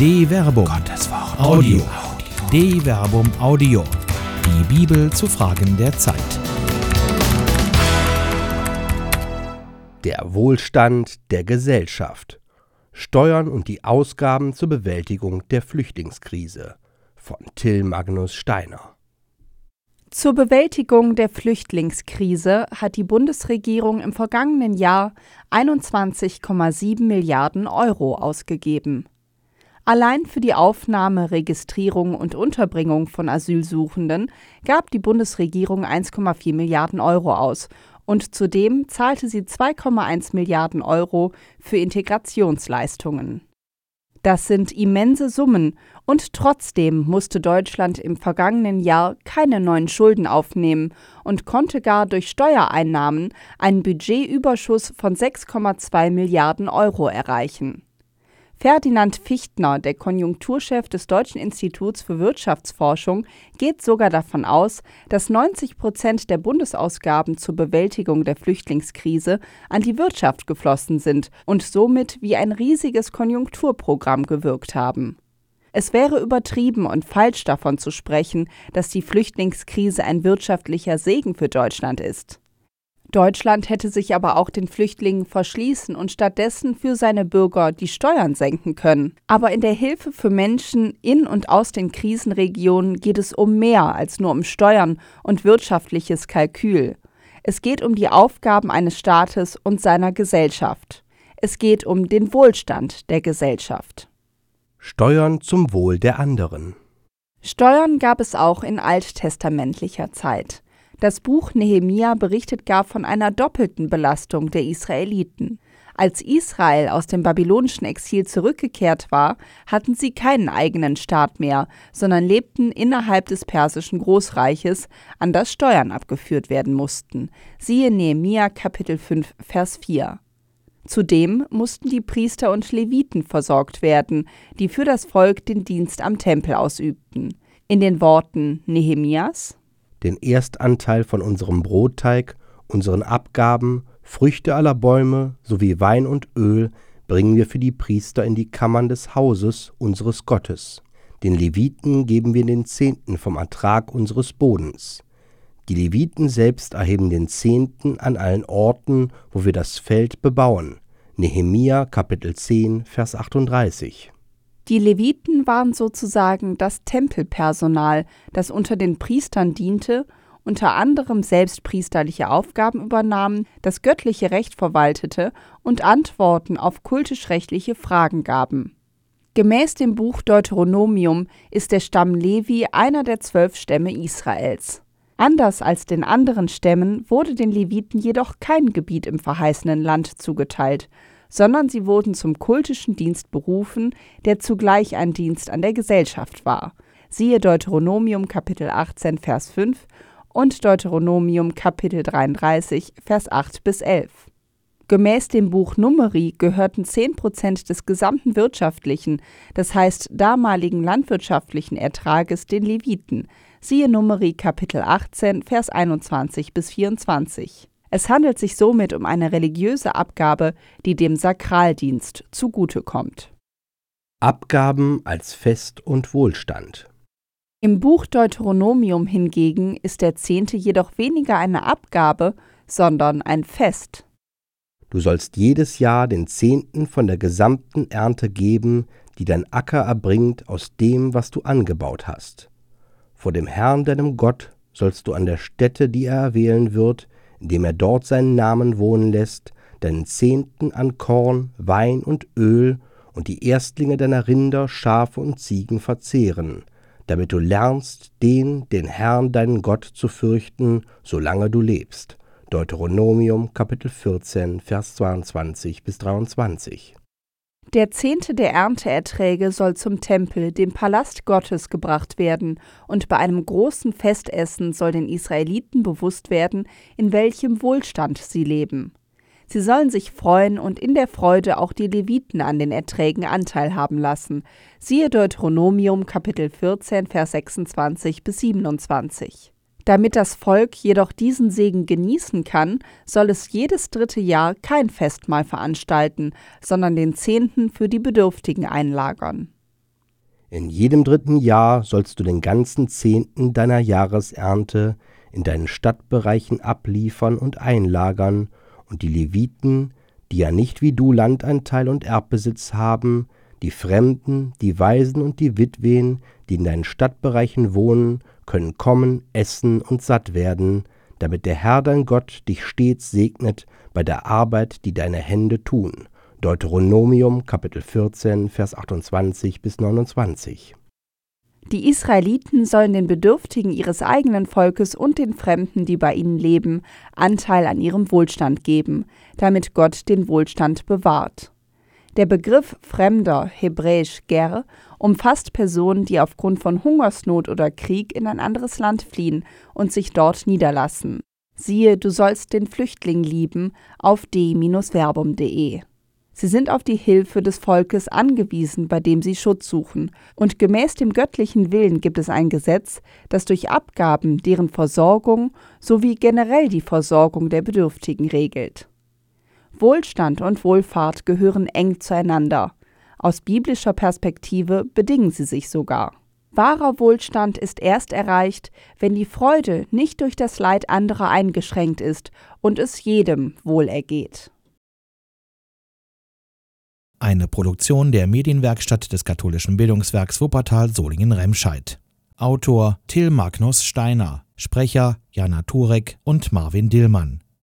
De Verbum. Gottes Wort. Audio. De Verbum Audio. Die Bibel zu Fragen der Zeit. Der Wohlstand der Gesellschaft. Steuern und die Ausgaben zur Bewältigung der Flüchtlingskrise von Till Magnus Steiner. Zur Bewältigung der Flüchtlingskrise hat die Bundesregierung im vergangenen Jahr 21,7 Milliarden Euro ausgegeben. Allein für die Aufnahme, Registrierung und Unterbringung von Asylsuchenden gab die Bundesregierung 1,4 Milliarden Euro aus und zudem zahlte sie 2,1 Milliarden Euro für Integrationsleistungen. Das sind immense Summen, und trotzdem musste Deutschland im vergangenen Jahr keine neuen Schulden aufnehmen und konnte gar durch Steuereinnahmen einen Budgetüberschuss von 6,2 Milliarden Euro erreichen. Ferdinand Fichtner, der Konjunkturchef des Deutschen Instituts für Wirtschaftsforschung, geht sogar davon aus, dass 90 Prozent der Bundesausgaben zur Bewältigung der Flüchtlingskrise an die Wirtschaft geflossen sind und somit wie ein riesiges Konjunkturprogramm gewirkt haben. Es wäre übertrieben und falsch davon zu sprechen, dass die Flüchtlingskrise ein wirtschaftlicher Segen für Deutschland ist. Deutschland hätte sich aber auch den Flüchtlingen verschließen und stattdessen für seine Bürger die Steuern senken können. Aber in der Hilfe für Menschen in und aus den Krisenregionen geht es um mehr als nur um Steuern und wirtschaftliches Kalkül. Es geht um die Aufgaben eines Staates und seiner Gesellschaft. Es geht um den Wohlstand der Gesellschaft. Steuern zum Wohl der anderen. Steuern gab es auch in alttestamentlicher Zeit. Das Buch Nehemia berichtet gar von einer doppelten Belastung der Israeliten. Als Israel aus dem babylonischen Exil zurückgekehrt war, hatten sie keinen eigenen Staat mehr, sondern lebten innerhalb des persischen Großreiches, an das Steuern abgeführt werden mussten. Siehe Nehemia Kapitel 5 Vers 4. Zudem mussten die Priester und Leviten versorgt werden, die für das Volk den Dienst am Tempel ausübten. In den Worten Nehemias den Erstanteil von unserem Brotteig, unseren Abgaben, Früchte aller Bäume sowie Wein und Öl bringen wir für die Priester in die Kammern des Hauses unseres Gottes. Den Leviten geben wir den Zehnten vom Ertrag unseres Bodens. Die Leviten selbst erheben den Zehnten an allen Orten, wo wir das Feld bebauen. Nehemia Kapitel 10, Vers 38. Die Leviten waren sozusagen das Tempelpersonal, das unter den Priestern diente, unter anderem selbst priesterliche Aufgaben übernahm, das göttliche Recht verwaltete und Antworten auf kultisch-rechtliche Fragen gaben. Gemäß dem Buch Deuteronomium ist der Stamm Levi einer der zwölf Stämme Israels. Anders als den anderen Stämmen wurde den Leviten jedoch kein Gebiet im verheißenen Land zugeteilt, sondern sie wurden zum kultischen Dienst berufen, der zugleich ein Dienst an der Gesellschaft war. Siehe Deuteronomium Kapitel 18 Vers 5 und Deuteronomium Kapitel 33 Vers 8 bis 11. Gemäß dem Buch Numeri gehörten 10 Prozent des gesamten wirtschaftlichen, das heißt damaligen landwirtschaftlichen Ertrages den Leviten. Siehe Numeri Kapitel 18 Vers 21 bis 24. Es handelt sich somit um eine religiöse Abgabe, die dem Sakraldienst zugutekommt. Abgaben als Fest und Wohlstand. Im Buch Deuteronomium hingegen ist der Zehnte jedoch weniger eine Abgabe, sondern ein Fest. Du sollst jedes Jahr den Zehnten von der gesamten Ernte geben, die dein Acker erbringt aus dem, was du angebaut hast. Vor dem Herrn deinem Gott sollst du an der Stätte, die er erwählen wird, indem er dort seinen Namen wohnen lässt, deinen Zehnten an Korn, Wein und Öl und die Erstlinge deiner Rinder, Schafe und Ziegen verzehren, damit du lernst, den, den Herrn deinen Gott zu fürchten, solange du lebst. Deuteronomium Kapitel 14, Vers 22 bis 23. Der Zehnte der Ernteerträge soll zum Tempel, dem Palast Gottes, gebracht werden, und bei einem großen Festessen soll den Israeliten bewusst werden, in welchem Wohlstand sie leben. Sie sollen sich freuen und in der Freude auch die Leviten an den Erträgen Anteil haben lassen. Siehe Deuteronomium Kapitel 14, Vers 26 bis 27. Damit das Volk jedoch diesen Segen genießen kann, soll es jedes dritte Jahr kein Festmahl veranstalten, sondern den Zehnten für die Bedürftigen einlagern. In jedem dritten Jahr sollst du den ganzen Zehnten deiner Jahresernte in deinen Stadtbereichen abliefern und einlagern, und die Leviten, die ja nicht wie du Landanteil und Erbbesitz haben, die Fremden, die Waisen und die Witwen, die in deinen Stadtbereichen wohnen, können kommen, essen und satt werden, damit der Herr dein Gott dich stets segnet bei der Arbeit, die deine Hände tun. Deuteronomium Kapitel 14 Vers 28 bis 29. Die Israeliten sollen den Bedürftigen ihres eigenen Volkes und den Fremden, die bei ihnen leben, Anteil an ihrem Wohlstand geben, damit Gott den Wohlstand bewahrt. Der Begriff Fremder, hebräisch Ger, umfasst Personen, die aufgrund von Hungersnot oder Krieg in ein anderes Land fliehen und sich dort niederlassen. Siehe, du sollst den Flüchtling lieben auf d-verbum.de. Sie sind auf die Hilfe des Volkes angewiesen, bei dem sie Schutz suchen, und gemäß dem göttlichen Willen gibt es ein Gesetz, das durch Abgaben deren Versorgung sowie generell die Versorgung der Bedürftigen regelt. Wohlstand und Wohlfahrt gehören eng zueinander. Aus biblischer Perspektive bedingen sie sich sogar. Wahrer Wohlstand ist erst erreicht, wenn die Freude nicht durch das Leid anderer eingeschränkt ist und es jedem wohl ergeht. Eine Produktion der Medienwerkstatt des katholischen Bildungswerks Wuppertal Solingen-Remscheid. Autor Till Magnus Steiner, Sprecher Jana Turek und Marvin Dillmann.